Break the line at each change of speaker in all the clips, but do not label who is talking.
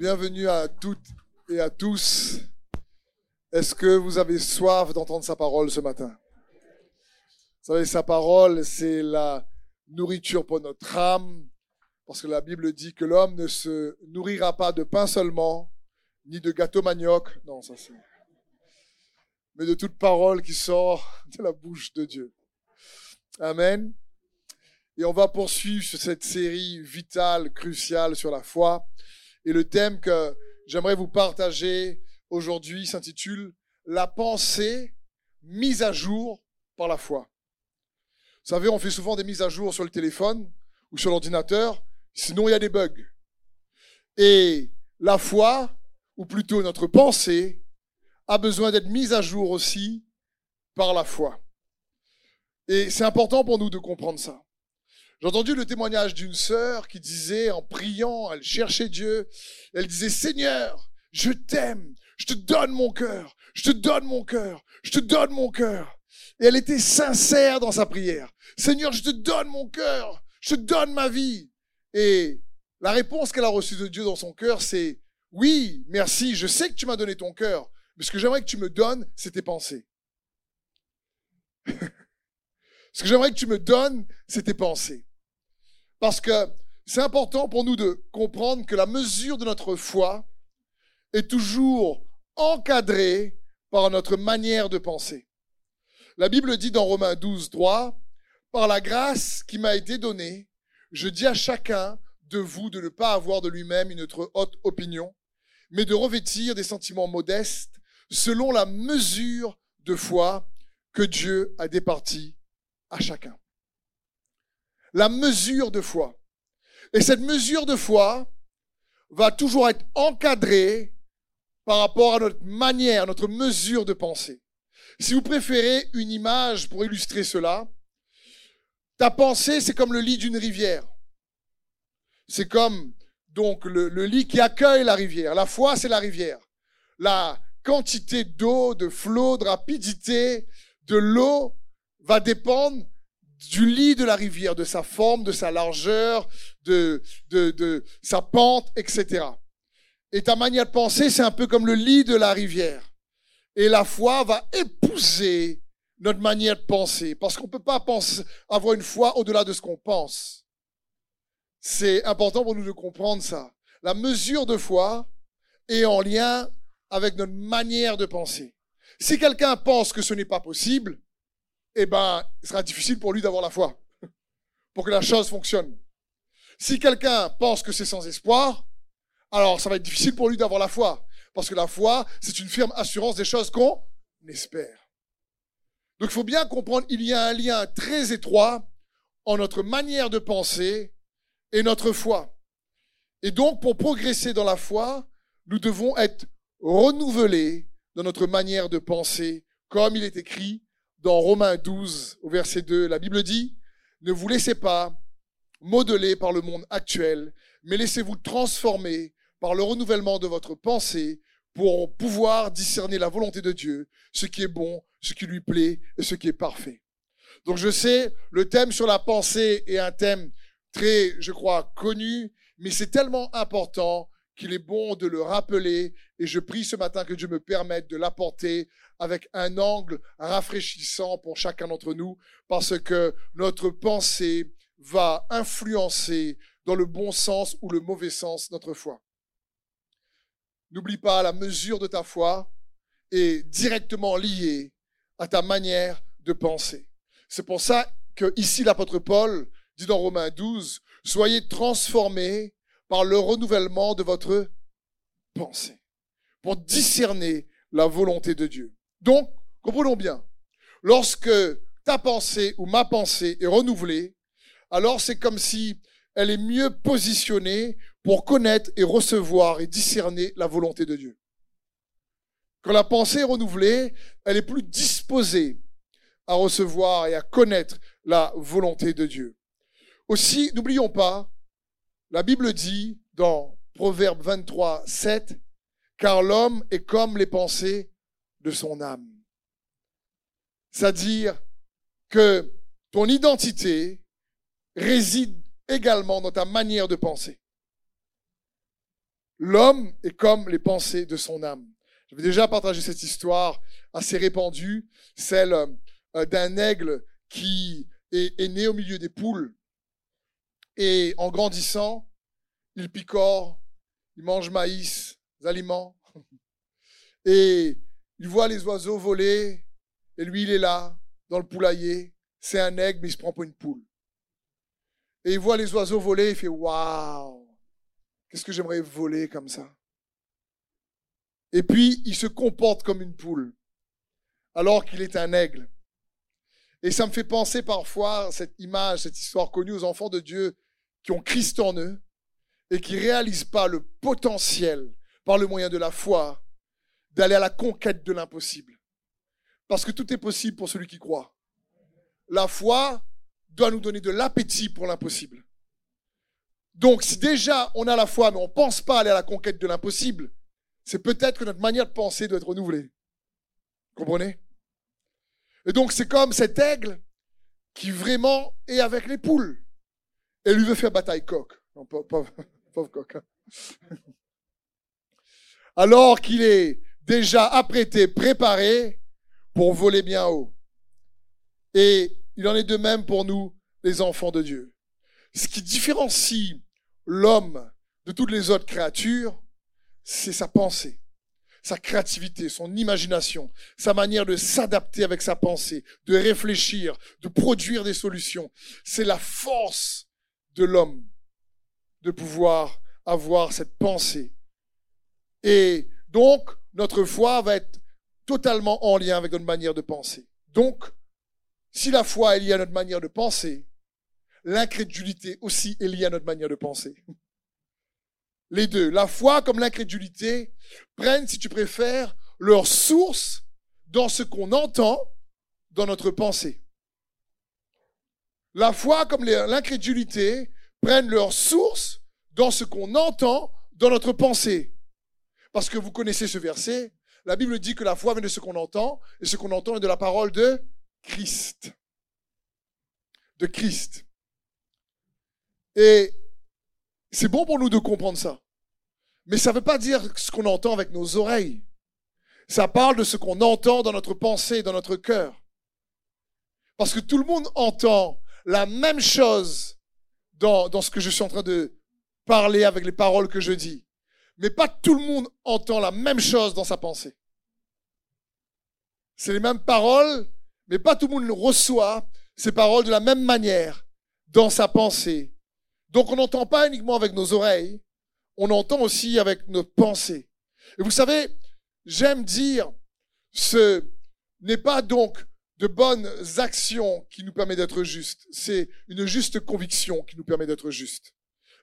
Bienvenue à toutes et à tous. Est-ce que vous avez soif d'entendre sa parole ce matin? Vous savez, sa parole, c'est la nourriture pour notre âme, parce que la Bible dit que l'homme ne se nourrira pas de pain seulement, ni de gâteau manioc, non, ça c'est... Mais de toute parole qui sort de la bouche de Dieu. Amen. Et on va poursuivre cette série vitale, cruciale sur la foi. Et le thème que j'aimerais vous partager aujourd'hui s'intitule La pensée mise à jour par la foi. Vous savez, on fait souvent des mises à jour sur le téléphone ou sur l'ordinateur, sinon il y a des bugs. Et la foi, ou plutôt notre pensée, a besoin d'être mise à jour aussi par la foi. Et c'est important pour nous de comprendre ça. J'ai entendu le témoignage d'une sœur qui disait, en priant, elle cherchait Dieu, elle disait, Seigneur, je t'aime, je te donne mon cœur, je te donne mon cœur, je te donne mon cœur. Et elle était sincère dans sa prière. Seigneur, je te donne mon cœur, je te donne ma vie. Et la réponse qu'elle a reçue de Dieu dans son cœur, c'est, oui, merci, je sais que tu m'as donné ton cœur, mais ce que j'aimerais que tu me donnes, c'est tes pensées. ce que j'aimerais que tu me donnes, c'est tes pensées. Parce que c'est important pour nous de comprendre que la mesure de notre foi est toujours encadrée par notre manière de penser. La Bible dit dans Romains 12, 3, Par la grâce qui m'a été donnée, je dis à chacun de vous de ne pas avoir de lui-même une trop haute opinion, mais de revêtir des sentiments modestes selon la mesure de foi que Dieu a départie à chacun la mesure de foi. Et cette mesure de foi va toujours être encadrée par rapport à notre manière, notre mesure de penser. Si vous préférez une image pour illustrer cela, ta pensée, c'est comme le lit d'une rivière. C'est comme donc le, lit qui accueille la rivière. La foi, c'est la rivière. La quantité d'eau, de flot, de rapidité de l'eau va dépendre du lit de la rivière, de sa forme, de sa largeur, de, de, de sa pente, etc. Et ta manière de penser, c'est un peu comme le lit de la rivière. Et la foi va épouser notre manière de penser, parce qu'on ne peut pas avoir une foi au-delà de ce qu'on pense. C'est important pour nous de comprendre ça. La mesure de foi est en lien avec notre manière de penser. Si quelqu'un pense que ce n'est pas possible, eh ben, il sera difficile pour lui d'avoir la foi, pour que la chose fonctionne. Si quelqu'un pense que c'est sans espoir, alors ça va être difficile pour lui d'avoir la foi, parce que la foi, c'est une firme assurance des choses qu'on espère. Donc il faut bien comprendre, il y a un lien très étroit en notre manière de penser et notre foi. Et donc, pour progresser dans la foi, nous devons être renouvelés dans notre manière de penser, comme il est écrit dans Romains 12, au verset 2, la Bible dit, ne vous laissez pas modeler par le monde actuel, mais laissez-vous transformer par le renouvellement de votre pensée pour pouvoir discerner la volonté de Dieu, ce qui est bon, ce qui lui plaît et ce qui est parfait. Donc je sais, le thème sur la pensée est un thème très, je crois, connu, mais c'est tellement important qu'il est bon de le rappeler et je prie ce matin que Dieu me permette de l'apporter avec un angle rafraîchissant pour chacun d'entre nous, parce que notre pensée va influencer dans le bon sens ou le mauvais sens notre foi. N'oublie pas, la mesure de ta foi est directement liée à ta manière de penser. C'est pour ça que ici l'apôtre Paul dit dans Romains 12, soyez transformés par le renouvellement de votre pensée, pour discerner la volonté de Dieu. Donc, comprenons bien, lorsque ta pensée ou ma pensée est renouvelée, alors c'est comme si elle est mieux positionnée pour connaître et recevoir et discerner la volonté de Dieu. Quand la pensée est renouvelée, elle est plus disposée à recevoir et à connaître la volonté de Dieu. Aussi, n'oublions pas, la Bible dit dans Proverbe 23, 7, car l'homme est comme les pensées de son âme. C'est-à-dire que ton identité réside également dans ta manière de penser. L'homme est comme les pensées de son âme. J'avais déjà partagé cette histoire assez répandue, celle euh, d'un aigle qui est, né au milieu des poules. Et en grandissant, il picore, il mange maïs, aliments. Et il voit les oiseaux voler, et lui, il est là, dans le poulailler. C'est un aigle, mais il se prend pour une poule. Et il voit les oiseaux voler, il fait Waouh Qu'est-ce que j'aimerais voler comme ça? Et puis, il se comporte comme une poule, alors qu'il est un aigle. Et ça me fait penser parfois, cette image, cette histoire connue aux enfants de Dieu qui ont Christ en eux et qui ne réalisent pas le potentiel, par le moyen de la foi, d'aller à la conquête de l'impossible. Parce que tout est possible pour celui qui croit. La foi doit nous donner de l'appétit pour l'impossible. Donc, si déjà on a la foi, mais on ne pense pas aller à la conquête de l'impossible, c'est peut-être que notre manière de penser doit être renouvelée. Comprenez? Et donc, c'est comme cet aigle qui vraiment est avec les poules et lui veut faire bataille coq. Non, pauvre, coq. Hein. Alors qu'il est déjà apprêté, préparé pour voler bien haut. Et il en est de même pour nous, les enfants de Dieu. Ce qui différencie l'homme de toutes les autres créatures, c'est sa pensée, sa créativité, son imagination, sa manière de s'adapter avec sa pensée, de réfléchir, de produire des solutions. C'est la force de l'homme de pouvoir avoir cette pensée. Et donc, notre foi va être totalement en lien avec notre manière de penser. Donc, si la foi est liée à notre manière de penser, l'incrédulité aussi est liée à notre manière de penser. Les deux, la foi comme l'incrédulité, prennent, si tu préfères, leur source dans ce qu'on entend dans notre pensée. La foi comme l'incrédulité prennent leur source dans ce qu'on entend dans notre pensée. Parce que vous connaissez ce verset, la Bible dit que la foi vient de ce qu'on entend, et ce qu'on entend est de la parole de Christ. De Christ. Et c'est bon pour nous de comprendre ça. Mais ça ne veut pas dire ce qu'on entend avec nos oreilles. Ça parle de ce qu'on entend dans notre pensée, dans notre cœur. Parce que tout le monde entend la même chose dans, dans ce que je suis en train de parler avec les paroles que je dis. Mais pas tout le monde entend la même chose dans sa pensée. C'est les mêmes paroles, mais pas tout le monde reçoit ces paroles de la même manière dans sa pensée. Donc on n'entend pas uniquement avec nos oreilles, on entend aussi avec notre pensée. Et vous savez, j'aime dire, ce n'est pas donc de bonnes actions qui nous permet d'être justes, c'est une juste conviction qui nous permet d'être justes.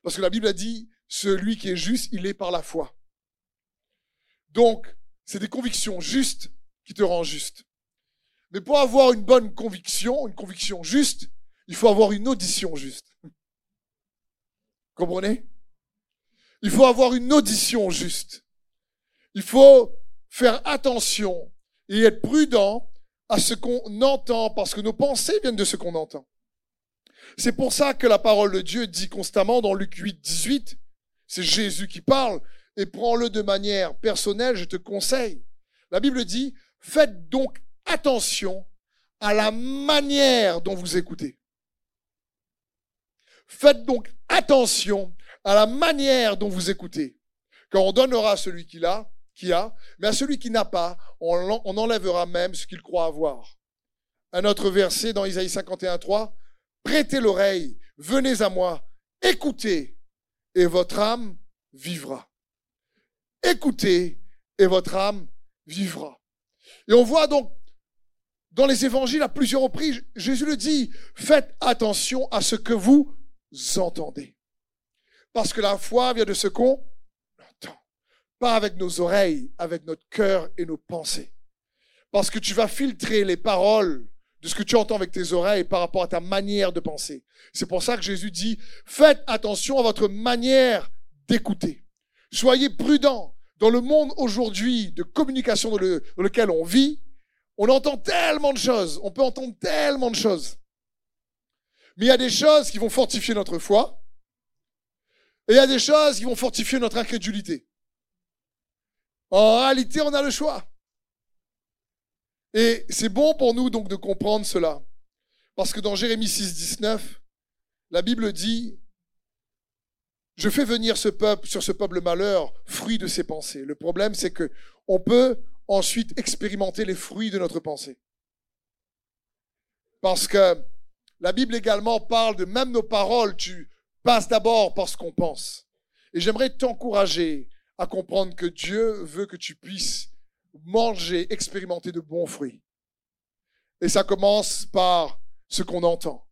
Parce que la Bible a dit, celui qui est juste, il est par la foi. Donc, c'est des convictions justes qui te rendent juste. Mais pour avoir une bonne conviction, une conviction juste, il faut avoir une audition juste. Comprenez? Il faut avoir une audition juste. Il faut faire attention et être prudent à ce qu'on entend, parce que nos pensées viennent de ce qu'on entend. C'est pour ça que la parole de Dieu dit constamment dans Luc 8, 18, c'est Jésus qui parle, et prends-le de manière personnelle, je te conseille. La Bible dit, faites donc attention à la manière dont vous écoutez. Faites donc attention à la manière dont vous écoutez. Quand on donnera celui qui a, qui a, mais à celui qui n'a pas, on, enlèvera même ce qu'il croit avoir. Un autre verset dans Isaïe 51, 3, prêtez l'oreille, venez à moi, écoutez, et votre âme vivra. Écoutez, et votre âme vivra. Et on voit donc dans les évangiles à plusieurs reprises, Jésus le dit, faites attention à ce que vous entendez. Parce que la foi vient de ce qu'on entend. Pas avec nos oreilles, avec notre cœur et nos pensées. Parce que tu vas filtrer les paroles de ce que tu entends avec tes oreilles par rapport à ta manière de penser. C'est pour ça que Jésus dit, faites attention à votre manière d'écouter. Soyez prudents. Dans le monde aujourd'hui de communication dans, dans lequel on vit, on entend tellement de choses, on peut entendre tellement de choses. Mais il y a des choses qui vont fortifier notre foi, et il y a des choses qui vont fortifier notre incrédulité. En réalité, on a le choix. Et c'est bon pour nous donc de comprendre cela. Parce que dans Jérémie 6, 19, la Bible dit, je fais venir ce peuple, sur ce peuple malheur, fruit de ses pensées. Le problème, c'est que on peut ensuite expérimenter les fruits de notre pensée. Parce que la Bible également parle de même nos paroles, tu passes d'abord par ce qu'on pense. Et j'aimerais t'encourager à comprendre que Dieu veut que tu puisses manger, expérimenter de bons fruits. Et ça commence par ce qu'on entend.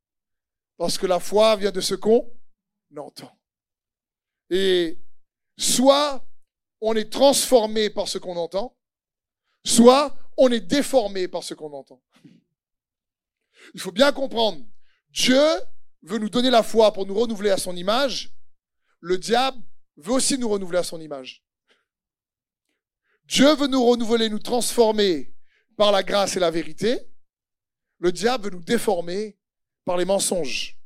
Parce que la foi vient de ce qu'on entend. Et soit on est transformé par ce qu'on entend, soit on est déformé par ce qu'on entend. Il faut bien comprendre, Dieu veut nous donner la foi pour nous renouveler à son image, le diable veut aussi nous renouveler à son image. Dieu veut nous renouveler, nous transformer par la grâce et la vérité. Le diable veut nous déformer par les mensonges.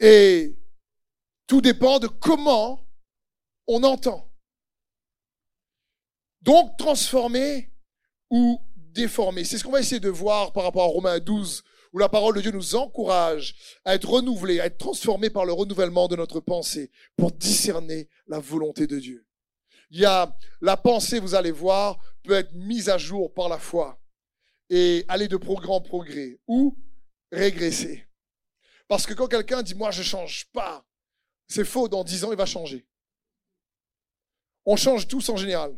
Et tout dépend de comment on entend. Donc, transformer ou déformer. C'est ce qu'on va essayer de voir par rapport à Romains 12, où la parole de Dieu nous encourage à être renouvelés, à être transformés par le renouvellement de notre pensée pour discerner la volonté de Dieu. Il y a la pensée, vous allez voir, peut être mise à jour par la foi et aller de progrès en progrès ou régresser. Parce que quand quelqu'un dit moi je change pas, c'est faux, dans dix ans il va changer. On change tous en général.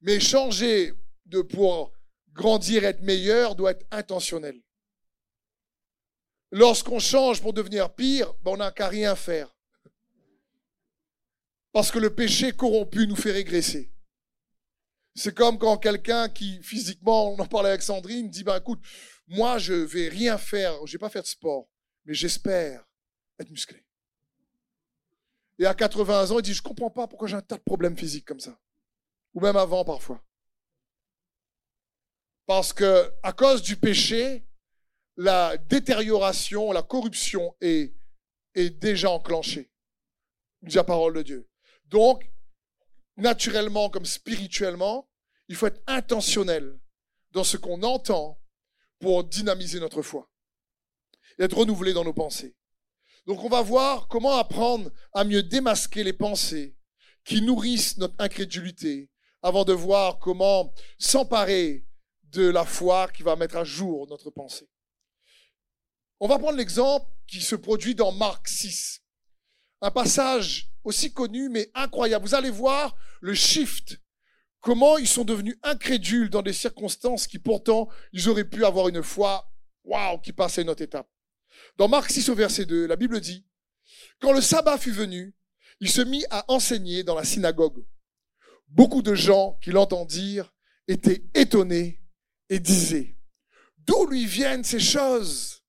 Mais changer de pour grandir, être meilleur, doit être intentionnel. Lorsqu'on change pour devenir pire, ben, on n'a qu'à rien faire. Parce que le péché corrompu nous fait régresser. C'est comme quand quelqu'un qui, physiquement, on en parlait avec Sandrine, dit, ben écoute, moi je vais rien faire, je vais pas faire de sport, mais j'espère être musclé. Et à 80 ans, il dit, je comprends pas pourquoi j'ai un tas de problèmes physiques comme ça. Ou même avant parfois. Parce que, à cause du péché, la détérioration, la corruption est, est déjà enclenchée. Dit la parole de Dieu. Donc, naturellement comme spirituellement, il faut être intentionnel dans ce qu'on entend pour dynamiser notre foi et être renouvelé dans nos pensées. Donc on va voir comment apprendre à mieux démasquer les pensées qui nourrissent notre incrédulité avant de voir comment s'emparer de la foi qui va mettre à jour notre pensée. On va prendre l'exemple qui se produit dans Marc 6. Un passage aussi connu mais incroyable. Vous allez voir le shift, comment ils sont devenus incrédules dans des circonstances qui pourtant ils auraient pu avoir une foi, waouh, qui passait une autre étape. Dans Marc 6 au verset 2, la Bible dit, quand le sabbat fut venu, il se mit à enseigner dans la synagogue. Beaucoup de gens qui l'entendirent étaient étonnés et disaient, d'où lui viennent ces choses?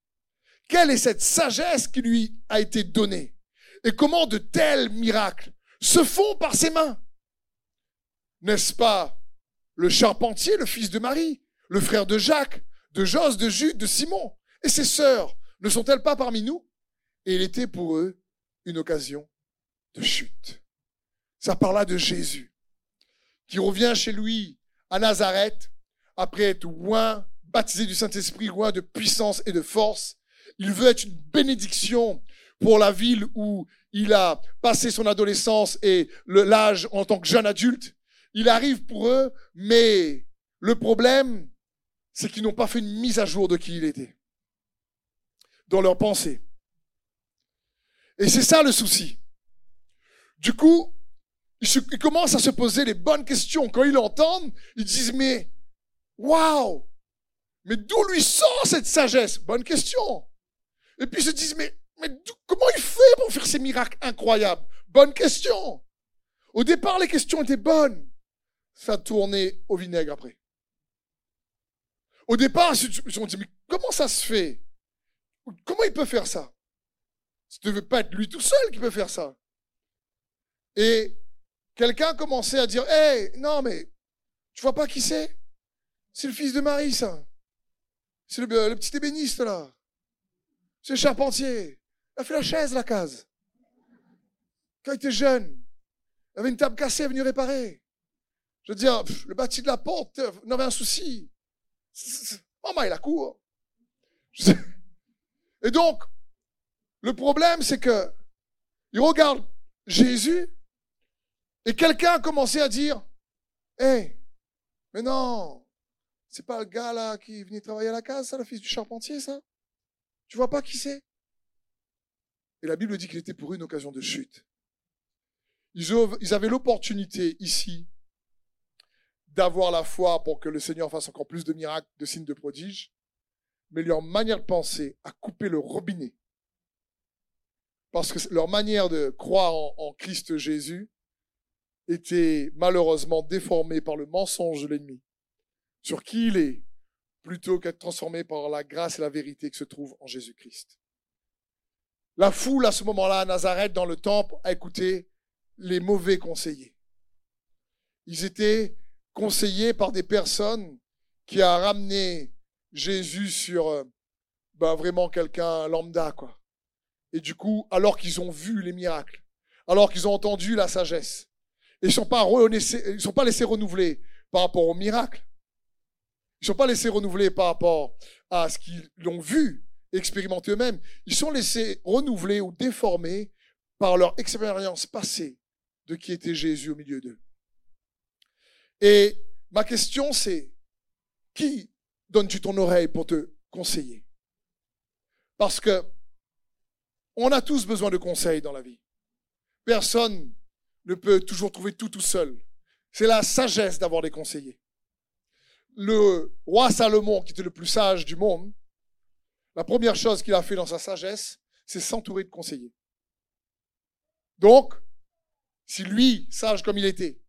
Quelle est cette sagesse qui lui a été donnée? Et comment de tels miracles se font par ses mains? N'est-ce pas le charpentier, le fils de Marie, le frère de Jacques, de Jos, de Jude, de Simon? Et ses sœurs ne sont-elles pas parmi nous? Et il était pour eux une occasion de chute. Ça parla de Jésus, qui revient chez lui à Nazareth, après être loin, baptisé du Saint-Esprit, loin de puissance et de force. Il veut être une bénédiction pour la ville où il a passé son adolescence et l'âge en tant que jeune adulte. Il arrive pour eux, mais le problème, c'est qu'ils n'ont pas fait une mise à jour de qui il était dans leur pensée. Et c'est ça le souci. Du coup, ils, commencent à se poser les bonnes questions. Quand ils l'entendent, ils disent, mais, waouh, mais d'où lui sort cette sagesse? Bonne question. Et puis ils se disent, mais mais comment il fait pour faire ces miracles incroyables? Bonne question. Au départ, les questions étaient bonnes. Ça a tourné au vinaigre après. Au départ, ils se dit, mais comment ça se fait? Comment il peut faire ça? Ce ne devait pas être lui tout seul qui peut faire ça. Et quelqu'un a commencé à dire, hé, non mais, tu vois pas qui c'est? C'est le fils de Marie, ça. C'est le, le petit ébéniste, là. C'est le charpentier. Fait la chaise, la case. Quand il était jeune. Il avait une table cassée, elle est venue réparer. Je veux dire, le bâti de la porte, on avait un souci. Maman, il a court. Et donc, le problème, c'est que il regarde Jésus et quelqu'un a commencé à dire, hé, mais non, c'est pas le gars là qui venait travailler à la case, ça, le fils du charpentier, ça? Tu vois pas qui c'est? Et la Bible dit qu'il était pour une occasion de chute. Ils avaient l'opportunité ici d'avoir la foi pour que le Seigneur fasse encore plus de miracles, de signes de prodiges, mais leur manière de penser a coupé le robinet. Parce que leur manière de croire en, Christ Jésus était malheureusement déformée par le mensonge de l'ennemi sur qui il est, plutôt qu'être transformé par la grâce et la vérité qui se trouvent en Jésus-Christ. La foule à ce moment-là à Nazareth dans le temple a écouté les mauvais conseillers. Ils étaient conseillés par des personnes qui a ramené Jésus sur ben vraiment quelqu'un lambda, quoi. Et du coup, alors qu'ils ont vu les miracles, alors qu'ils ont entendu la sagesse, ils ne sont, sont pas laissés renouveler par rapport aux miracles. Ils ne sont pas laissés renouveler par rapport à ce qu'ils l'ont vu, expérimenté eux-mêmes. Ils sont laissés renouveler ou déformer par leur expérience passée de qui était Jésus au milieu d'eux. Et ma question, c'est qui donnes-tu ton oreille pour te conseiller? Parce que on a tous besoin de conseils dans la vie. Personne ne peut toujours trouver tout tout seul. C'est la sagesse d'avoir des conseillers. Le roi Salomon, qui était le plus sage du monde, la première chose qu'il a fait dans sa sagesse, c'est s'entourer de conseillers. Donc, si lui, sage comme il était,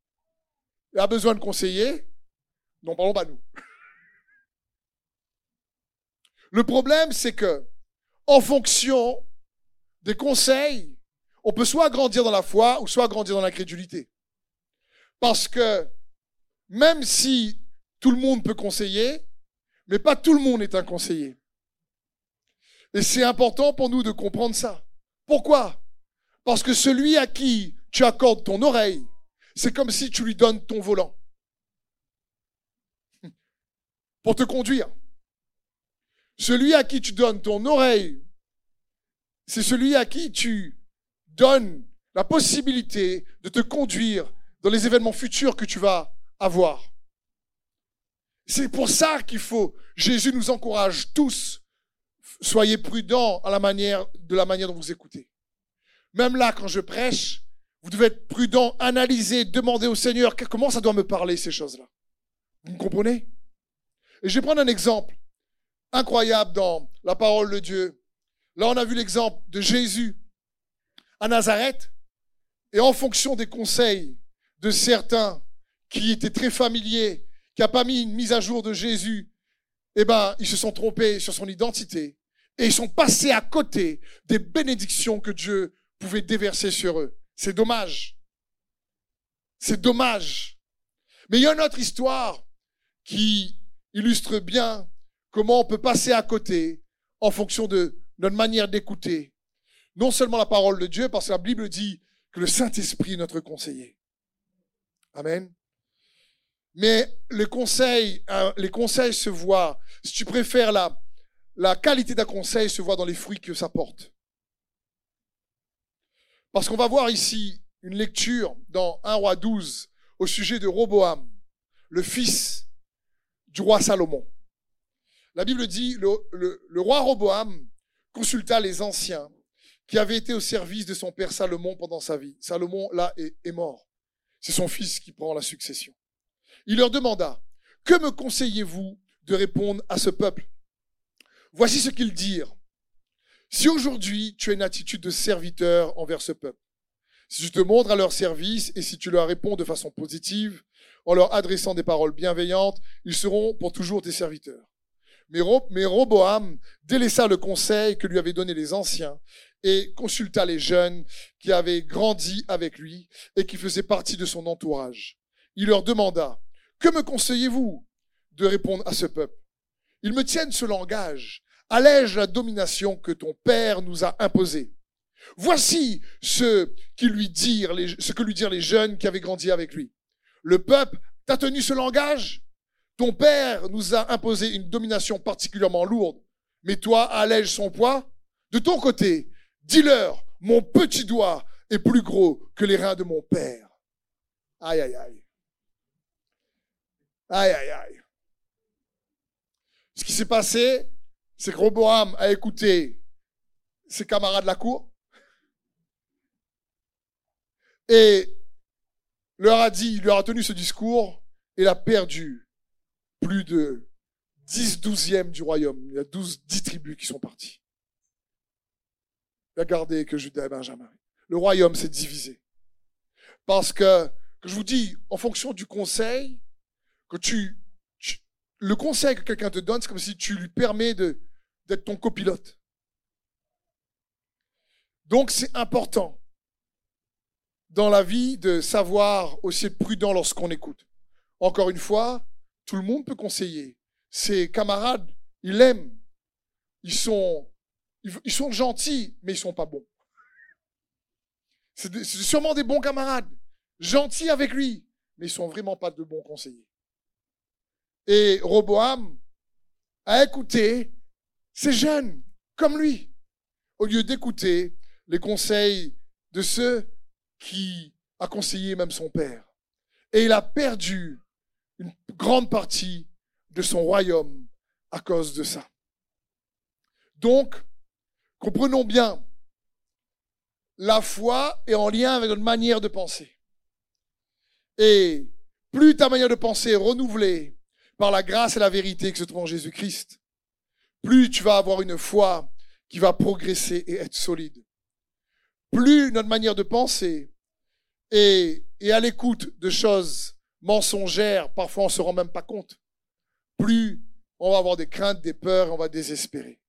a besoin de conseillers, n'en parlons pas nous. Le problème, c'est que, en fonction des conseils, on peut soit grandir dans la foi ou soit grandir dans l'incrédulité. Parce que même si tout le monde peut conseiller, mais pas tout le monde est un conseiller. Et c'est important pour nous de comprendre ça. Pourquoi? Parce que celui à qui tu accordes ton oreille, c'est comme si tu lui donnes ton volant pour te conduire. Celui à qui tu donnes ton oreille, c'est celui à qui tu donnes la possibilité de te conduire dans les événements futurs que tu vas avoir. C'est pour ça qu'il faut, Jésus nous encourage tous, soyez prudents à la manière, de la manière dont vous écoutez. Même là, quand je prêche, vous devez être prudent, analyser, demander au Seigneur comment ça doit me parler, ces choses-là. Vous me comprenez? Et je vais prendre un exemple incroyable dans la parole de Dieu. Là, on a vu l'exemple de Jésus à Nazareth. Et en fonction des conseils de certains qui étaient très familiers, qui n'ont pas mis une mise à jour de Jésus, eh ben, ils se sont trompés sur son identité. Et ils sont passés à côté des bénédictions que Dieu pouvait déverser sur eux. C'est dommage. C'est dommage. Mais il y a une autre histoire qui illustre bien comment on peut passer à côté en fonction de notre manière d'écouter. Non seulement la parole de Dieu, parce que la Bible dit que le Saint-Esprit est notre conseiller. Amen. Mais les conseils, hein, les conseils se voient, si tu préfères la, qualité d'un conseil se voit dans les fruits que ça porte. Parce qu'on va voir ici une lecture dans 1 roi 12 au sujet de Roboam, le fils du roi Salomon. La Bible dit, le, le, roi Roboam consulta les anciens qui avaient été au service de son père Salomon pendant sa vie. Salomon, là, est mort. C'est son fils qui prend la succession. Il leur demanda, que me conseillez-vous de répondre à ce peuple? Voici ce qu'ils dirent. Si aujourd'hui tu as une attitude de serviteur envers ce peuple, si tu te montres à leur service et si tu leur réponds de façon positive, en leur adressant des paroles bienveillantes, ils seront pour toujours tes serviteurs. Mais, Roboam délaissa le conseil que lui avaient donné les anciens et consulta les jeunes qui avaient grandi avec lui et qui faisaient partie de son entourage. Il leur demanda, Que me conseillez-vous de répondre à ce peuple? Ils me tiennent ce langage allège la domination que ton Père nous a imposée. Voici ce, lui dirent ce que lui dirent les jeunes qui avaient grandi avec lui. Le peuple t'a tenu ce langage? Ton père nous a imposé une domination particulièrement lourde, mais toi allège son poids De ton côté, dis-leur, mon petit doigt est plus gros que les reins de mon père. Aïe, aïe, aïe. Aïe, aïe, aïe. Ce qui s'est passé, c'est que Roboam a écouté ses camarades de la cour et leur a dit, il leur a tenu ce discours et il a perdu plus de 10 douzièmes du royaume. Il y a 12, 10 tribus qui sont parties. Gardé que Judas et Benjamin. Le royaume s'est divisé. Parce que je vous dis, en fonction du conseil, le conseil que quelqu'un te donne, c'est comme si tu lui permets d'être ton copilote. Donc c'est important dans la vie de savoir aussi être prudent lorsqu'on écoute. Encore une fois, tout le monde peut conseiller. Ses camarades, ils l'aiment. Ils sont, ils sont gentils, mais ils sont pas bons. C'est sûrement des bons camarades, gentils avec lui, mais ils sont vraiment pas de bons conseillers. Et Roboam a écouté ces jeunes comme lui, au lieu d'écouter les conseils de ceux qui a conseillé même son père. Et il a perdu une grande partie de son royaume à cause de ça. Donc, comprenons bien, la foi est en lien avec notre manière de penser. Et plus ta manière de penser est renouvelée par la grâce et la vérité qui se trouve en Jésus-Christ, plus tu vas avoir une foi qui va progresser et être solide. Plus notre manière de penser est, à l'écoute de choses mensongères, parfois on se rend même pas compte, plus on va avoir des craintes, des peurs, on va désespérer.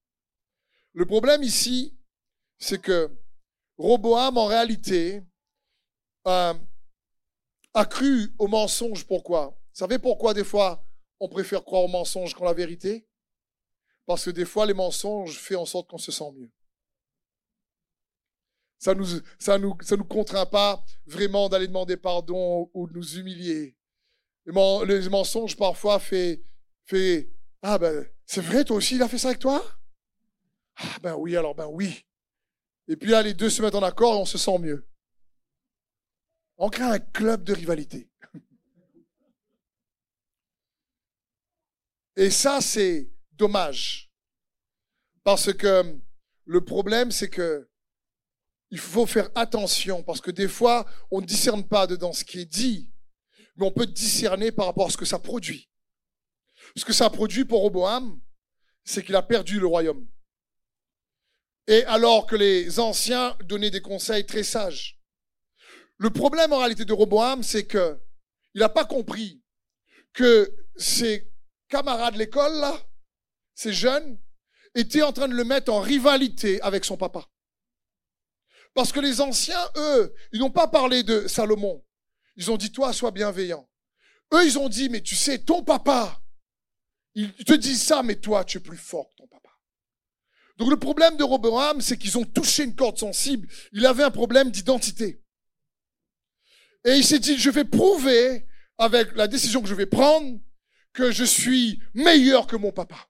Le problème ici, c'est que Roboam, en réalité, euh, a cru au mensonge. Pourquoi? Vous savez pourquoi des fois on préfère croire au mensonge qu'en la vérité? Parce que des fois les mensonges font en sorte qu'on se sent mieux. Ça nous, ça nous contraint pas vraiment d'aller demander pardon ou de nous humilier. Les, mensonges parfois fait, fait ah ben c'est vrai toi aussi il a fait ça avec toi ah ben oui alors ben oui. Et puis là les deux se mettent en accord et on se sent mieux. On crée un club de rivalité Et ça, c'est dommage. Parce que le problème, c'est que il faut faire attention parce que des fois, on ne discerne pas dedans ce qui est dit, mais on peut discerner par rapport à ce que ça produit. Ce que ça produit pour Roboam, c'est qu'il a perdu le royaume. Et alors que les anciens donnaient des conseils très sages. Le problème en réalité de Roboam, c'est que il n'a pas compris que c'est camarades de l'école, là, ces jeunes, étaient en train de le mettre en rivalité avec son papa. Parce que les anciens, eux, ils n'ont pas parlé de Salomon. Ils ont dit, toi, sois bienveillant. Eux, ils ont dit, mais tu sais, ton papa, il te dit ça, mais toi, tu es plus fort que ton papa. Donc le problème de Roboam, c'est qu'ils ont touché une corde sensible. Il avait un problème d'identité. Et il s'est dit, je vais prouver avec la décision que je vais prendre que je suis meilleur que mon papa.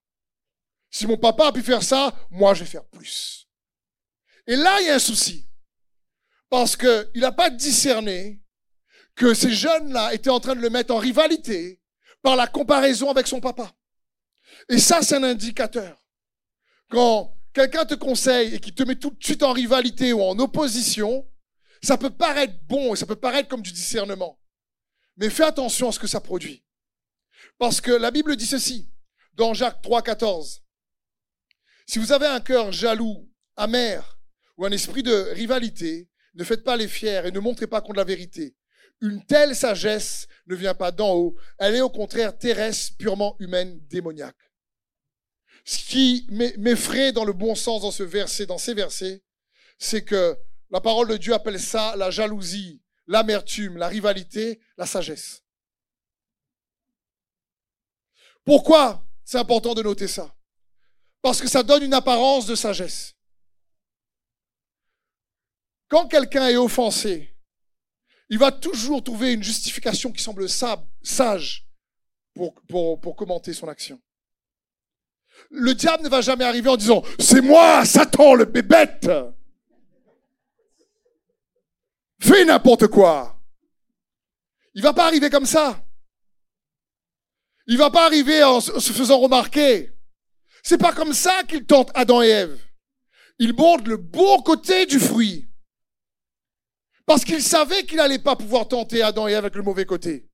Si mon papa a pu faire ça, moi je vais faire plus. Et là, il y a un souci. Parce qu'il n'a pas discerné que ces jeunes-là étaient en train de le mettre en rivalité par la comparaison avec son papa. Et ça, c'est un indicateur. Quand quelqu'un te conseille et qui te met tout de suite en rivalité ou en opposition, ça peut paraître bon et ça peut paraître comme du discernement. Mais fais attention à ce que ça produit. Parce que la Bible dit ceci, dans Jacques 3, 14. Si vous avez un cœur jaloux, amer, ou un esprit de rivalité, ne faites pas les fiers et ne montrez pas contre la vérité. Une telle sagesse ne vient pas d'en haut, elle est au contraire terrestre, purement humaine, démoniaque. Ce qui m'effraie dans le bon sens dans ce verset, dans ces versets, c'est que la parole de Dieu appelle ça la jalousie, l'amertume, la rivalité, la sagesse. Pourquoi c'est important de noter ça? Parce que ça donne une apparence de sagesse. quand quelqu'un est offensé, il va toujours trouver une justification qui semble sage pour, commenter son action. Le diable ne va jamais arriver en disant C'est moi, Satan, le bébête. Fais n'importe quoi. Il va pas arriver comme ça. Il va pas arriver en se faisant remarquer. C'est pas comme ça qu'il tente Adam et Ève. Il montre le bon côté du fruit. Parce qu'il savait qu'il n'allait pas pouvoir tenter Adam et Ève avec le mauvais côté.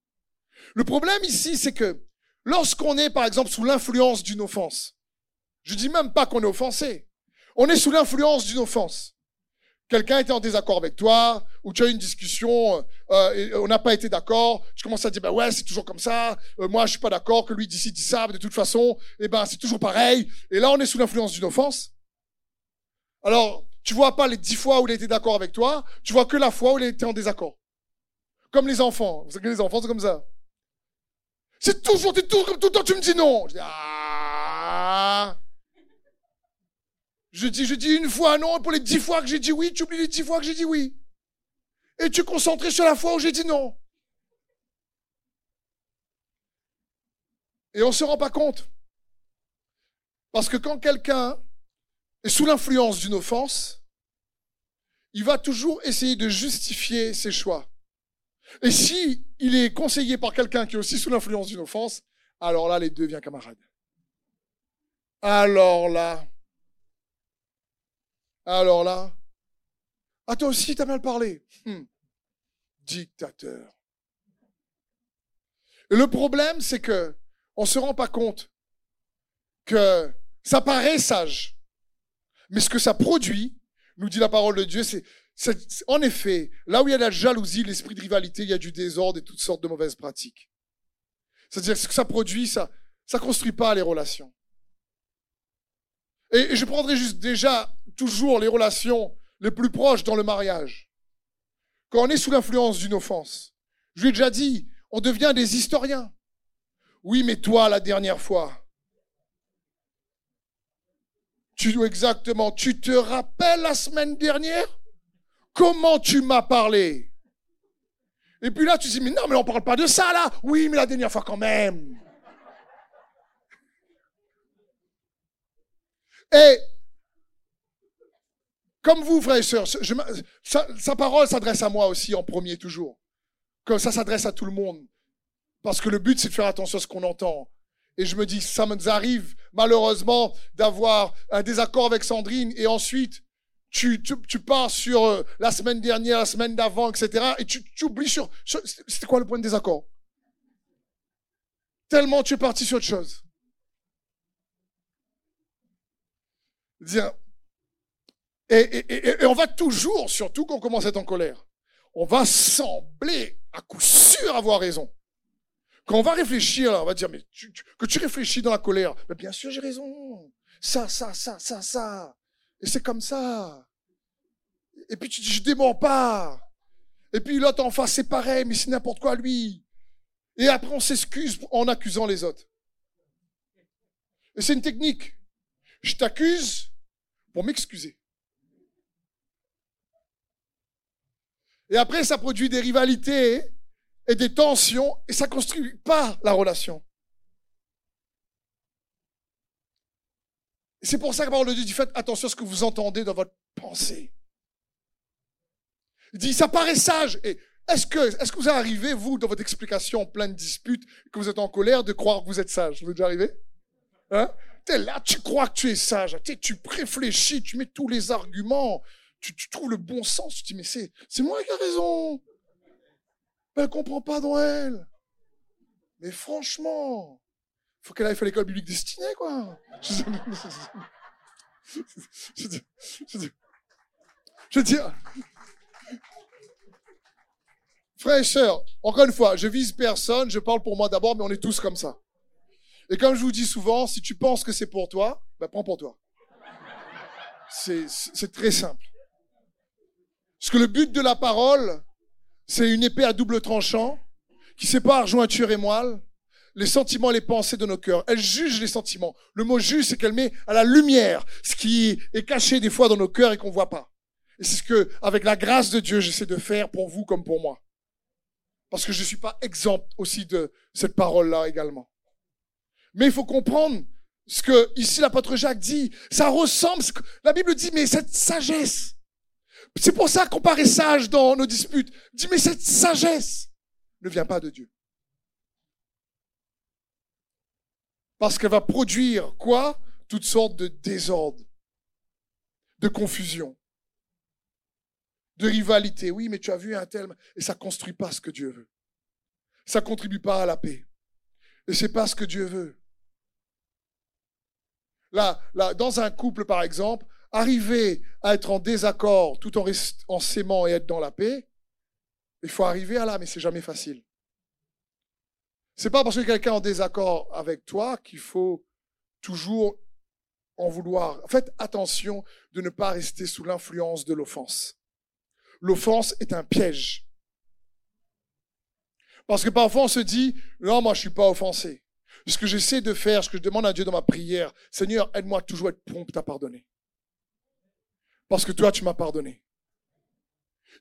Le problème ici, c'est que lorsqu'on est, par exemple, sous l'influence d'une offense, je dis même pas qu'on est offensé, on est sous l'influence d'une offense. Quelqu'un était en désaccord avec toi, ou tu as eu une discussion, euh, et on n'a pas été d'accord, tu commences à dire, ben ouais, c'est toujours comme ça, euh, moi je suis pas d'accord, que lui d'ici dit ça, de toute façon, eh ben c'est toujours pareil. Et là, on est sous l'influence d'une offense. Alors, tu vois pas les dix fois où il a été d'accord avec toi, tu vois que la fois où il été en désaccord. Comme les enfants. Vous savez que les enfants, c'est comme ça. C'est toujours, es toujours tout le temps, tu me dis non. Je dis, ah. Je dis, je dis une fois non, pour les dix fois que j'ai dit oui, tu oublies les dix fois que j'ai dit oui. Et tu concentré sur la fois où j'ai dit non. Et on ne se rend pas compte. Parce que quand quelqu'un est sous l'influence d'une offense, il va toujours essayer de justifier ses choix. Et si il est conseillé par quelqu'un qui est aussi sous l'influence d'une offense, alors là, les deux deviennent camarades. Alors là, alors là, ah toi aussi, t'as mal parlé. Hmm. Dictateur. Et le problème, c'est que on se rend pas compte que ça paraît sage, mais ce que ça produit, nous dit la parole de Dieu, c'est en effet, là où il y a la jalousie, l'esprit de rivalité, il y a du désordre et toutes sortes de mauvaises pratiques. C'est-à-dire que ce que ça produit, ça ça construit pas les relations. Et, je prendrai juste déjà toujours les relations les plus proches dans le mariage. Quand on est sous l'influence d'une offense, je lui ai déjà dit, on devient des historiens. Oui, mais toi, la dernière fois, tu exactement, tu te rappelles la semaine dernière? Comment tu m'as parlé? Et puis là, tu dis, mais non, mais on parle pas de ça là. Oui, mais la dernière fois quand même. Et comme vous, frères et sœurs, sa, parole s'adresse à moi aussi en premier toujours. Comme ça s'adresse à tout le monde. Parce que le but, c'est de faire attention à ce qu'on entend. Et je me dis, ça nous arrive malheureusement d'avoir un désaccord avec Sandrine et ensuite tu, pars sur euh, la semaine dernière, la semaine d'avant, etc. Et tu, oublies sur, sur c'était quoi le point de désaccord? Tellement tu es parti sur autre chose. Dire, et, on va toujours, surtout quand on commence à être en colère, on va sembler à coup sûr avoir raison. Quand on va réfléchir, on va dire, mais que tu réfléchis dans la colère, mais bien sûr j'ai raison. Ça, ça, ça, ça, ça. Et c'est comme ça. Et puis tu dis, je dément pas. Et puis l'autre en face, c'est pareil, mais c'est n'importe quoi lui. Et après, on s'excuse en accusant les autres. Et c'est une technique. Je t'accuse pour m'excuser. Et après, ça produit des rivalités et des tensions et ça ne construit pas la relation. C'est pour ça que la de Dieu dit faites attention à ce que vous entendez dans votre pensée. Il dit ça paraît sage. Est-ce que, est-ce que vous arrivez, vous, dans votre explication en pleine dispute, que vous êtes en colère, de croire que vous êtes sage? Vous êtes déjà arrivé? Hein? Es là, tu crois que tu es sage. tu réfléchis, tu mets tous les arguments, tu, trouves le bon sens. Tu te dis, mais c'est, c'est moi qui ai raison. Elle ne comprend pas Noël. Mais franchement, faut qu'elle aille faire l'école biblique destinée, quoi. Je, veux dire, frère et sœurs, encore une fois, je vise personne, je parle pour moi d'abord, mais on est tous comme ça. Et comme je vous dis souvent, si tu penses que c'est pour toi, ben prends pour toi. C'est très simple. Parce que le but de la parole, c'est une épée à double tranchant qui sépare jointure et moelle, les sentiments et les pensées de nos cœurs. Elle juge les sentiments. Le mot juge, c'est qu'elle met à la lumière ce qui est caché des fois dans nos cœurs et qu'on voit pas. Et c'est ce que, avec la grâce de Dieu, j'essaie de faire pour vous comme pour moi. Parce que je ne suis pas exempt aussi de cette parole-là également. Mais il faut comprendre ce que ici l'apôtre Jacques dit. Ça ressemble, la Bible dit, mais cette sagesse. C'est pour ça qu'on paraît sage dans nos disputes. Dit, mais cette sagesse ne vient pas de Dieu. Parce qu'elle va produire quoi? Toutes sortes de désordres, de confusion, de rivalité. Oui, mais tu as vu un tel, et ça construit pas ce que Dieu veut. Ça contribue pas à la paix. Et c'est pas ce que Dieu veut. Là, là, dans un couple, par exemple, arriver à être en désaccord tout en, s'aimant et être dans la paix, il faut arriver à là, mais c'est jamais facile. C'est pas parce que quelqu'un est en désaccord avec toi qu'il faut toujours en vouloir. Faites attention de ne pas rester sous l'influence de l'offense. L'offense est un piège. Parce que parfois on se dit, non, moi je suis pas offensé. Ce que j'essaie de faire, ce que je demande à Dieu dans ma prière, Seigneur, aide-moi toujours à être prompt à pardonner. Parce que toi, tu m'as pardonné.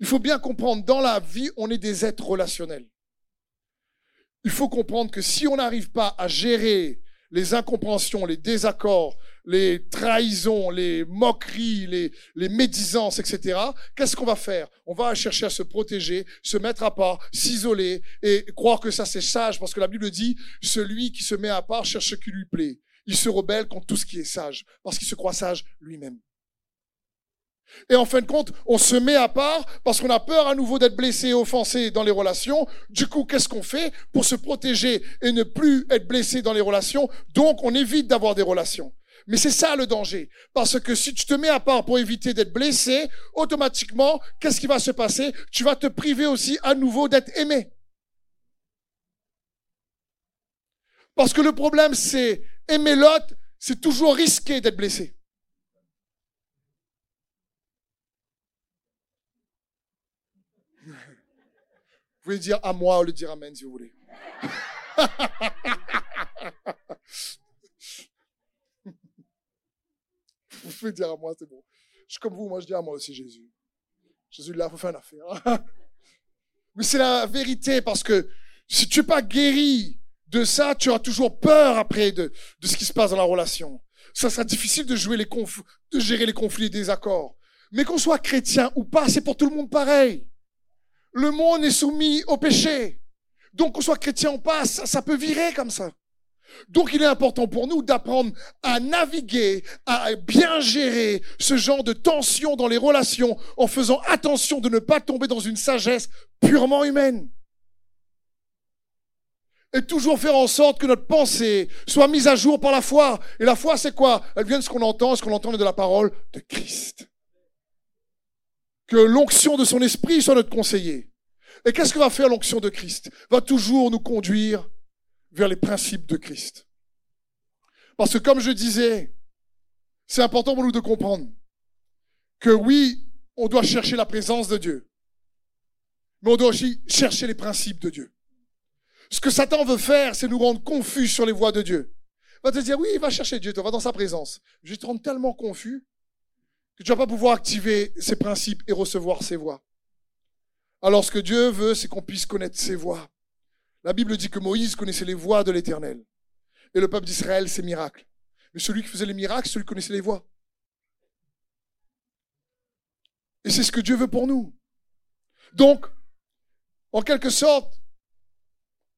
Il faut bien comprendre, dans la vie, on est des êtres relationnels il faut comprendre que si on n'arrive pas à gérer les incompréhensions, les désaccords, les trahisons, les moqueries, les, médisances, etc., qu'est-ce qu'on va faire? On va chercher à se protéger, se mettre à part, s'isoler et croire que ça c'est sage, parce que la Bible dit, celui qui se met à part cherche ce qui lui plaît. Il se rebelle contre tout ce qui est sage, parce qu'il se croit sage lui-même. Et en fin de compte, on se met à part parce qu'on a peur à nouveau d'être blessé et offensé dans les relations. Du coup, qu'est-ce qu'on fait pour se protéger et ne plus être blessé dans les relations? Donc, on évite d'avoir des relations. Mais c'est ça le danger. Parce que si tu te mets à part pour éviter d'être blessé, automatiquement, qu'est-ce qui va se passer? Tu vas te priver aussi à nouveau d'être aimé. Parce que le problème, c'est aimer l'autre, c'est toujours risqué d'être blessé. Pouvez dire à moi ou le dire amen si vous voulez. vous pouvez dire à moi, c'est bon. Je suis comme vous, moi je dis à moi aussi Jésus. Jésus, là, il faut faire une affaire. Mais c'est la vérité parce que si tu n'es pas guéri de ça, tu auras toujours peur après de, de ce qui se passe dans la relation. Ça sera difficile de, jouer les de gérer les conflits et désaccords. Mais qu'on soit chrétien ou pas, c'est pour tout le monde pareil. Le monde est soumis au péché. Donc, qu'on soit chrétien ou pas, ça, peut virer comme ça. Donc, il est important pour nous d'apprendre à naviguer, à bien gérer ce genre de tension dans les relations en faisant attention de ne pas tomber dans une sagesse purement humaine. Et toujours faire en sorte que notre pensée soit mise à jour par la foi. Et la foi, c'est quoi? Elle vient de ce qu'on entend, ce qu'on entend de la parole de Christ que l'onction de son esprit soit notre conseiller. Et qu'est-ce que va faire l'onction de Christ? Va toujours nous conduire vers les principes de Christ. Parce que comme je disais, c'est important pour nous de comprendre que oui, on doit chercher la présence de Dieu, mais on doit aussi chercher les principes de Dieu. Ce que Satan veut faire, c'est nous rendre confus sur les voies de Dieu. Il va te dire, oui, il va chercher Dieu, tu vas dans sa présence. Je vais te rendre tellement confus que tu vas pas pouvoir activer ses principes et recevoir ses voix. Alors ce que Dieu veut, c'est qu'on puisse connaître ses voix. La Bible dit que Moïse connaissait les voix de l'Éternel. Et le peuple d'Israël, ses miracles. Mais celui qui faisait les miracles, celui qui connaissait les voix. Et c'est ce que Dieu veut pour nous. Donc, en quelque sorte,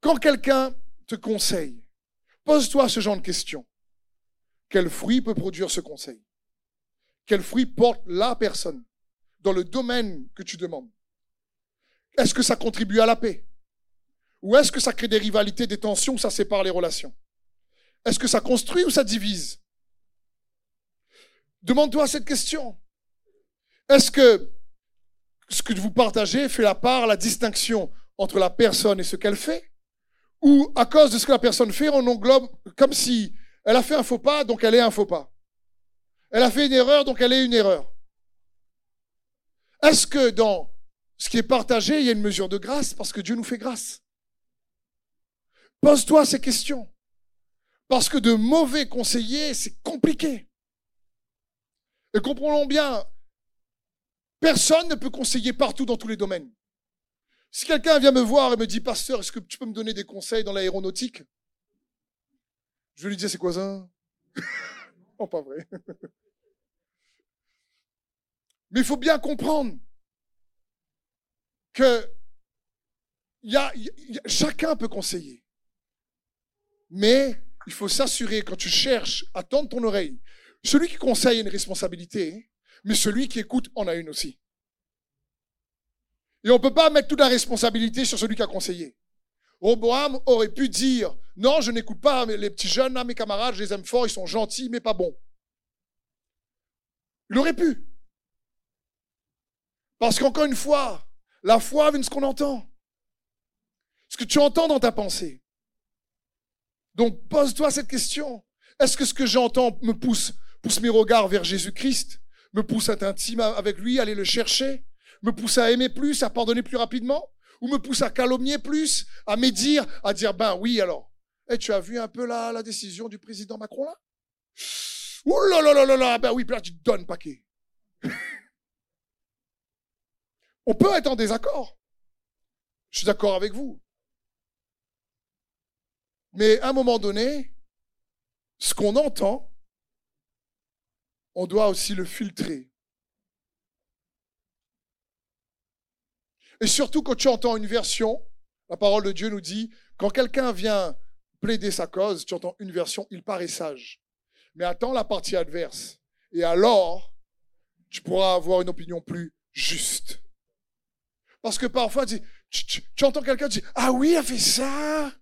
quand quelqu'un te conseille, pose-toi ce genre de questions. Quel fruit peut produire ce conseil? Quel fruit porte la personne dans le domaine que tu demandes. Est-ce que ça contribue à la paix? Ou est-ce que ça crée des rivalités, des tensions, ça sépare les relations? Est-ce que ça construit ou ça divise? Demande-toi cette question. Est-ce que ce que vous partagez fait la part, la distinction entre la personne et ce qu'elle fait? Ou à cause de ce que la personne fait, on englobe comme si elle a fait un faux pas, donc elle est un faux pas? Elle a fait une erreur, donc elle est une erreur. Est-ce que dans ce qui est partagé, il y a une mesure de grâce parce que Dieu nous fait grâce? Pose-toi ces questions. Parce que de mauvais conseillers, c'est compliqué. Et comprenons bien, Personne ne peut conseiller partout dans tous les domaines. Si quelqu'un vient me voir et me dit, pasteur, est-ce que tu peux me donner des conseils dans l'aéronautique? Je lui dire, c'est quoi ça? Non, pas vrai. Mais il faut bien comprendre que chacun peut conseiller. Mais il faut s'assurer, quand tu cherches à tendre ton oreille, celui qui conseille a une responsabilité, mais celui qui écoute en a une aussi. Et on ne peut pas mettre toute la responsabilité sur celui qui a conseillé. Roboam aurait pu dire, non, je n'écoute pas les petits jeunes, mes camarades, je les aime fort, ils sont gentils, mais pas bons. Il aurait pu. Parce qu'encore une fois, la foi vient de ce qu'on entend. Ce que tu entends dans ta pensée. Donc pose-toi cette question. Est-ce que ce que j'entends me pousse, pousse mes regards vers Jésus-Christ, me pousse à être intime avec lui, à aller le chercher, me pousse à aimer plus, à pardonner plus rapidement, ou me pousse à calomnier plus, à médire, à dire ben oui alors. Et eh, tu as vu un peu la, décision du président Macron là? Ouh là là là là ben oui, là tu donnes paquet. On peut être en désaccord. Je suis d'accord avec vous. Mais à un moment donné, ce qu'on entend, on doit aussi le filtrer. Et surtout quand tu entends une version, la parole de Dieu nous dit, quand quelqu'un vient plaider sa cause, tu entends une version, il paraît sage. Mais attends la partie adverse. Et alors, tu pourras avoir une opinion plus juste. Parce que parfois, tu, entends quelqu'un dire Ah oui, elle fait ça.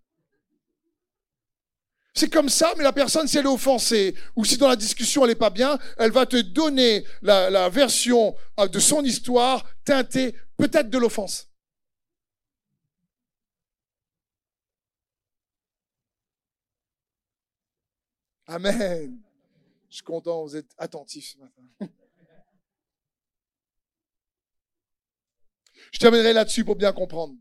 C'est comme ça, mais la personne, si elle est offensée, ou si dans la discussion elle n'est pas bien, elle va te donner la, version euh, de son histoire teintée peut-être de l'offense. Amen. Je suis content, vous êtes attentifs ce matin. Je terminerai là-dessus pour bien comprendre.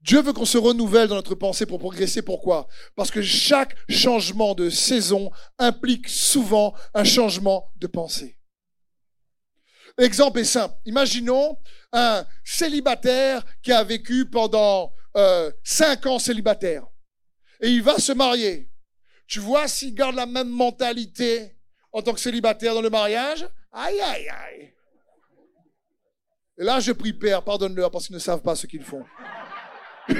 Dieu veut qu'on se renouvelle dans notre pensée pour progresser. Pourquoi? Parce que chaque changement de saison implique souvent un changement de pensée. L'exemple est simple. Imaginons un célibataire qui a vécu pendant euh, cinq ans célibataire et il va se marier. Tu vois s'il garde la même mentalité en tant que célibataire dans le mariage? Aïe, aïe, aïe. Et là, je prie, Père, pardonne-leur parce qu'ils ne savent pas ce qu'ils font. C'est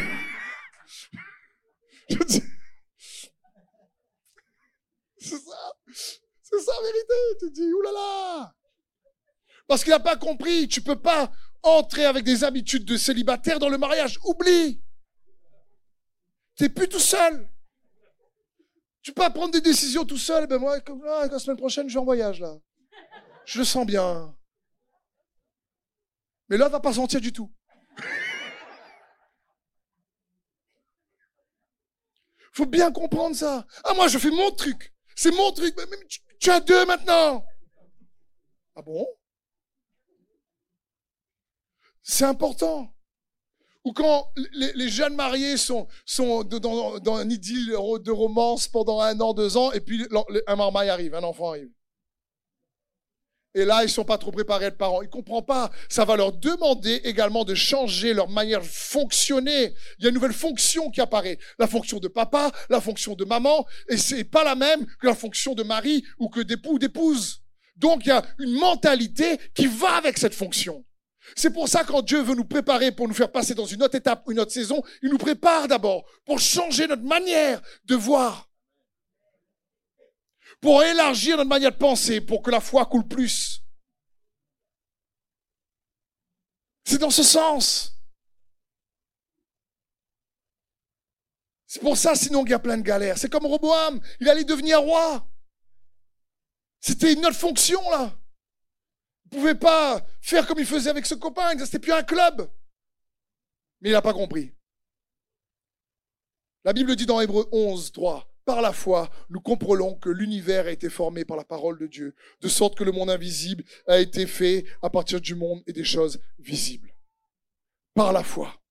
ça. C'est ça vérité. Tu dis, oulala. Parce qu'il n'a pas compris. Tu peux pas entrer avec des habitudes de célibataire dans le mariage. Oublie. Tu n'es plus tout seul. Tu peux prendre des décisions tout seul. Ben moi, la semaine prochaine, je vais en voyage là. Je le sens bien. Mais l'autre va pas sentir du tout. faut bien comprendre ça. Ah, moi, je fais mon truc. C'est mon truc. Tu, as deux maintenant. Ah bon? C'est important. Ou quand les, jeunes mariés sont, sont dans, dans, un idylle de romance pendant un an, deux ans, et puis un marmaille arrive, un enfant arrive. Et là, ils sont pas trop préparés être parents. Ils comprennent pas. Ça va leur demander également de changer leur manière de fonctionner. Il y a une nouvelle fonction qui apparaît. La fonction de papa, la fonction de maman. Et c'est pas la même que la fonction de mari ou que d'époux ou d'épouse. Donc, il y a une mentalité qui va avec cette fonction. C'est pour ça quand Dieu veut nous préparer pour nous faire passer dans une autre étape, une autre saison, il nous prépare d'abord pour changer notre manière de voir pour élargir notre manière de penser, pour que la foi coule plus. C'est dans ce sens. C'est pour ça, sinon, qu'il y a plein de galères. C'est comme Roboam, il allait devenir roi. C'était une autre fonction, là. Pouvait pas faire comme il faisait avec ce copain, c'était plus un club. Mais il n'a pas compris. La Bible dit dans Hébreu 11, 3, par la foi, nous comprenons que l'univers a été formé par la parole de Dieu, de sorte que le monde invisible a été fait à partir du monde et des choses visibles. Par la foi,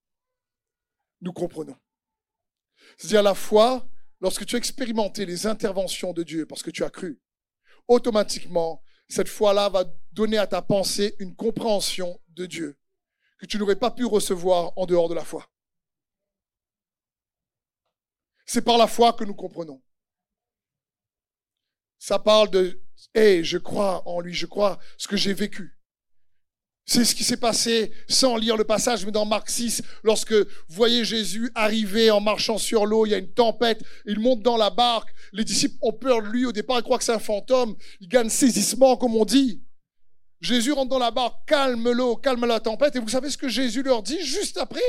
nous comprenons. C'est-à-dire la foi, lorsque tu as expérimenté les interventions de Dieu parce que tu as cru, automatiquement, cette foi-là va donner à ta pensée une compréhension de Dieu que tu n'aurais pas pu recevoir en dehors de la foi. C'est par la foi que nous comprenons. Ça parle de, hé, je crois en lui, je crois ce que j'ai vécu. C'est ce qui s'est passé sans lire le passage, mais dans Marc 6, lorsque vous voyez Jésus arriver en marchant sur l'eau, il y a une tempête, il monte dans la barque, les disciples ont peur de lui, au départ ils croient que c'est un fantôme, ils gagnent saisissement comme on dit. Jésus rentre dans la barque, calme l'eau, calme la tempête, et vous savez ce que Jésus leur dit juste après,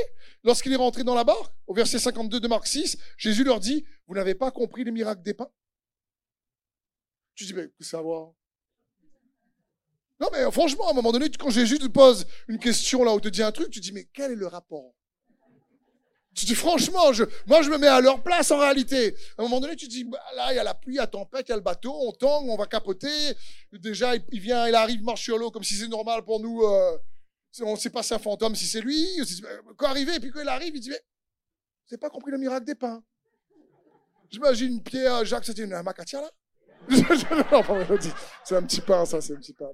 lorsqu'il est rentré dans la barque, au verset 52 de Marc 6, Jésus leur dit, vous n'avez pas compris les miracles des pains Tu dis, mais savoir? Non, mais franchement, à un moment donné, quand Jésus te pose une question là où te dit un truc, tu dis, mais quel est le rapport Tu dis, franchement, moi, je me mets à leur place en réalité. À un moment donné, tu dis, bah, là, il y a la pluie, la tempête, il y a le bateau, on tangue, on va capoter. Déjà, il, vient, il arrive, marche sur l'eau comme si c'est normal pour nous. Euh, on ne sait pas si c'est un fantôme, si c'est lui. Quand arrivé, et puis quand il arrive, il dit, mais, vous pas compris le miracle des pains. J'imagine Pierre, Jacques, c'était une macatia là c'est un petit pain, ça, c'est un petit pain.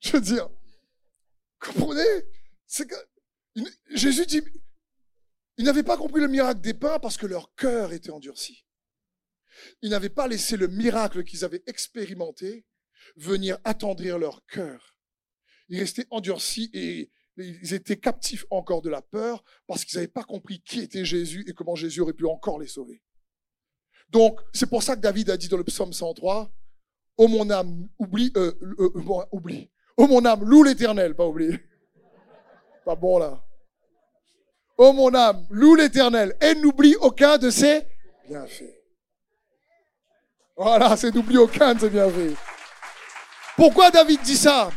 Je veux dire, comprenez? C'est que Jésus dit, ils n'avaient pas compris le miracle des pains parce que leur cœur était endurci. Ils n'avaient pas laissé le miracle qu'ils avaient expérimenté venir attendrir leur cœur. Ils restaient endurcis et ils étaient captifs encore de la peur parce qu'ils n'avaient pas compris qui était Jésus et comment Jésus aurait pu encore les sauver. Donc, c'est pour ça que David a dit dans le psaume 103, Oh mon âme, oublie, euh, euh, euh oublie. Oh mon âme, loue l'éternel, pas oublier. Pas bon là. Oh mon âme, loue l'éternel et n'oublie aucun de ses bienfaits. Voilà, c'est n'oublie aucun de ses bienfaits. Pourquoi David dit ça?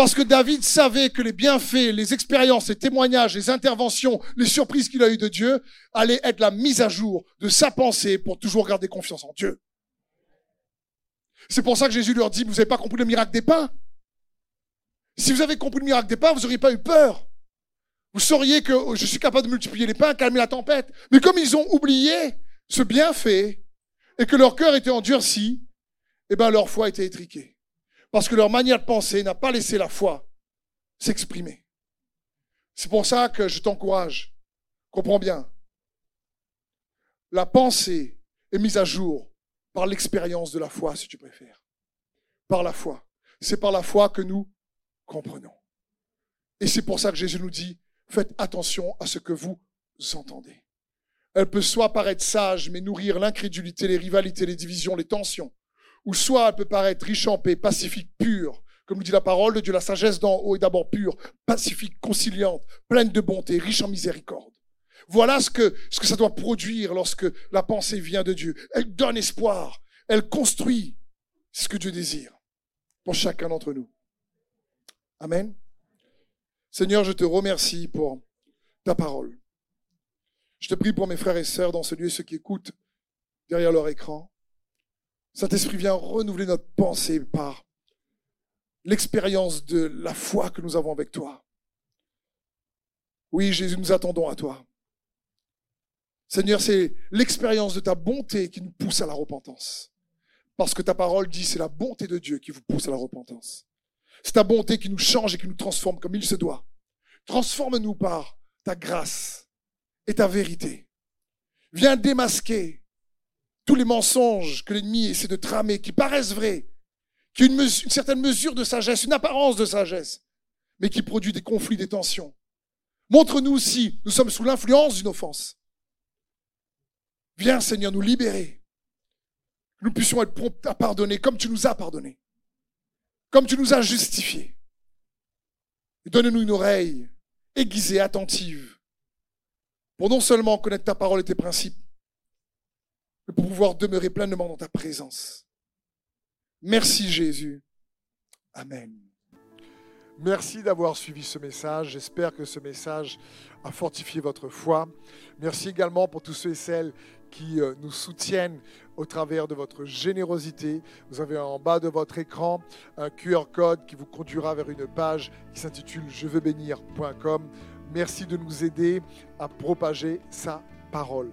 Parce que David savait que les bienfaits, les expériences, les témoignages, les interventions, les surprises qu'il a eues de Dieu allaient être la mise à jour de sa pensée pour toujours garder confiance en Dieu. C'est pour ça que Jésus leur dit, vous n'avez pas compris le miracle des pains? Si vous avez compris le miracle des pains, vous n'auriez pas eu peur. Vous sauriez que je suis capable de multiplier les pains, calmer la tempête. Mais comme ils ont oublié ce bienfait et que leur cœur était endurci, eh ben leur foi était étriquée parce que leur manière de penser n'a pas laissé la foi s'exprimer. C'est pour ça que je t'encourage, comprends bien, la pensée est mise à jour par l'expérience de la foi, si tu préfères. Par la foi. C'est par la foi que nous comprenons. Et c'est pour ça que Jésus nous dit, faites attention à ce que vous entendez. Elle peut soit paraître sage, mais nourrir l'incrédulité, les rivalités, les divisions, les tensions ou soit elle peut paraître riche en paix, pacifique, pure, comme nous dit la parole de Dieu, la sagesse d'en haut est d'abord pure, pacifique, conciliante, pleine de bonté, riche en miséricorde. Voilà ce que, ce que ça doit produire lorsque la pensée vient de Dieu. Elle donne espoir, elle construit ce que Dieu désire pour chacun d'entre nous. Amen. Seigneur, je te remercie pour ta parole. Je te prie pour mes frères et sœurs dans ce lieu, ceux qui écoutent derrière leur écran. Saint-Esprit vient renouveler notre pensée par l'expérience de la foi que nous avons avec toi. Oui, Jésus, nous attendons à toi. Seigneur, c'est l'expérience de ta bonté qui nous pousse à la repentance. Parce que ta parole dit, c'est la bonté de Dieu qui vous pousse à la repentance. C'est ta bonté qui nous change et qui nous transforme comme il se doit. Transforme-nous par ta grâce et ta vérité. Viens démasquer tous les mensonges que l'ennemi essaie de tramer, qui paraissent vrais, qui ont une, certaine mesure de sagesse, une apparence de sagesse, mais qui produit des conflits, des tensions. Montre-nous si nous sommes sous l'influence d'une offense. Viens, Seigneur, nous libérer. Nous puissions être prompts à pardonner comme tu nous as pardonné, comme tu nous as justifiés. donne-nous une oreille aiguisée, attentive, pour non seulement connaître ta parole et tes principes, pour pouvoir demeurer pleinement dans ta présence. Merci Jésus. Amen. Merci d'avoir suivi ce message. J'espère que ce message a fortifié votre foi. Merci également pour tous ceux et celles qui euh, nous soutiennent au travers de votre générosité. Vous avez en bas de votre écran un QR code qui vous conduira vers une page qui s'intitule je veux bénir.com. Merci de nous aider à propager sa parole.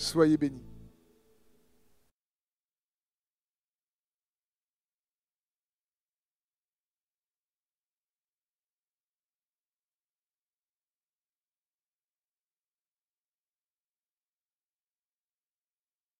Soyez bénis.